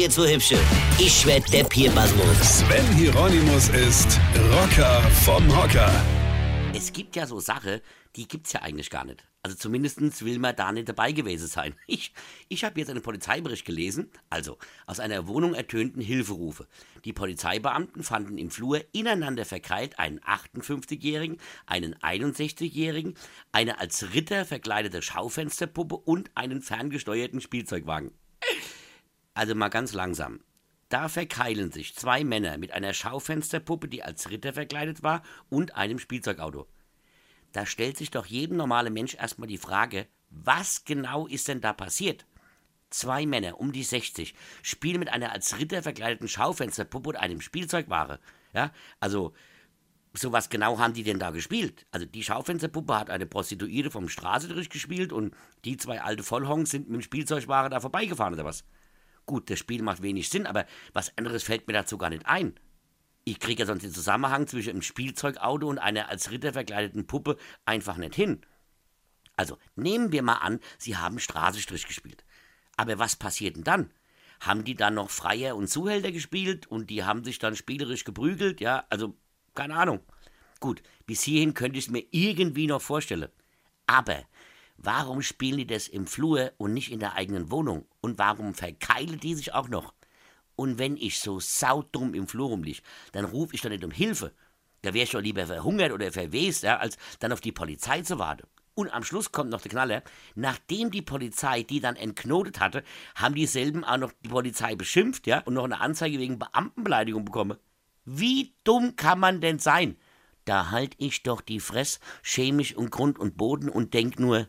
jetzt so hübsche. Ich werd der Pierpasmus. Sven Hieronymus ist Rocker vom Hocker. Es gibt ja so Sachen, die gibt's ja eigentlich gar nicht. Also zumindest will man da nicht dabei gewesen sein. Ich, ich habe jetzt einen Polizeibericht gelesen. Also, aus einer Wohnung ertönten Hilferufe. Die Polizeibeamten fanden im Flur ineinander verkeilt einen 58-Jährigen, einen 61-Jährigen, eine als Ritter verkleidete Schaufensterpuppe und einen ferngesteuerten Spielzeugwagen. Also mal ganz langsam. Da verkeilen sich zwei Männer mit einer Schaufensterpuppe, die als Ritter verkleidet war, und einem Spielzeugauto. Da stellt sich doch jedem normalen Mensch erstmal die Frage, was genau ist denn da passiert? Zwei Männer um die 60 spielen mit einer als Ritter verkleideten Schaufensterpuppe und einem Spielzeugware. Ja, also so was genau haben die denn da gespielt? Also die Schaufensterpuppe hat eine Prostituierte vom Straße durchgespielt und die zwei alte Vollhongs sind mit dem Spielzeugware da vorbeigefahren oder was? Gut, das Spiel macht wenig Sinn, aber was anderes fällt mir dazu gar nicht ein. Ich kriege ja sonst den Zusammenhang zwischen einem Spielzeugauto und einer als Ritter verkleideten Puppe einfach nicht hin. Also nehmen wir mal an, Sie haben Straßenstrich gespielt. Aber was passiert denn dann? Haben die dann noch Freier und Zuhälter gespielt und die haben sich dann spielerisch geprügelt? Ja, also keine Ahnung. Gut, bis hierhin könnte ich es mir irgendwie noch vorstellen. Aber warum spielen die das im Flur und nicht in der eigenen Wohnung? Und warum verkeilen die sich auch noch? Und wenn ich so saudumm im Flur rumlieg, dann rufe ich doch nicht um Hilfe. Da wäre ich doch lieber verhungert oder verwest, ja, als dann auf die Polizei zu warten. Und am Schluss kommt noch der Knaller. Nachdem die Polizei die dann entknotet hatte, haben dieselben auch noch die Polizei beschimpft, ja, und noch eine Anzeige wegen Beamtenbeleidigung bekommen. Wie dumm kann man denn sein? Da halt ich doch die Fress, chemisch und Grund und Boden und denk nur,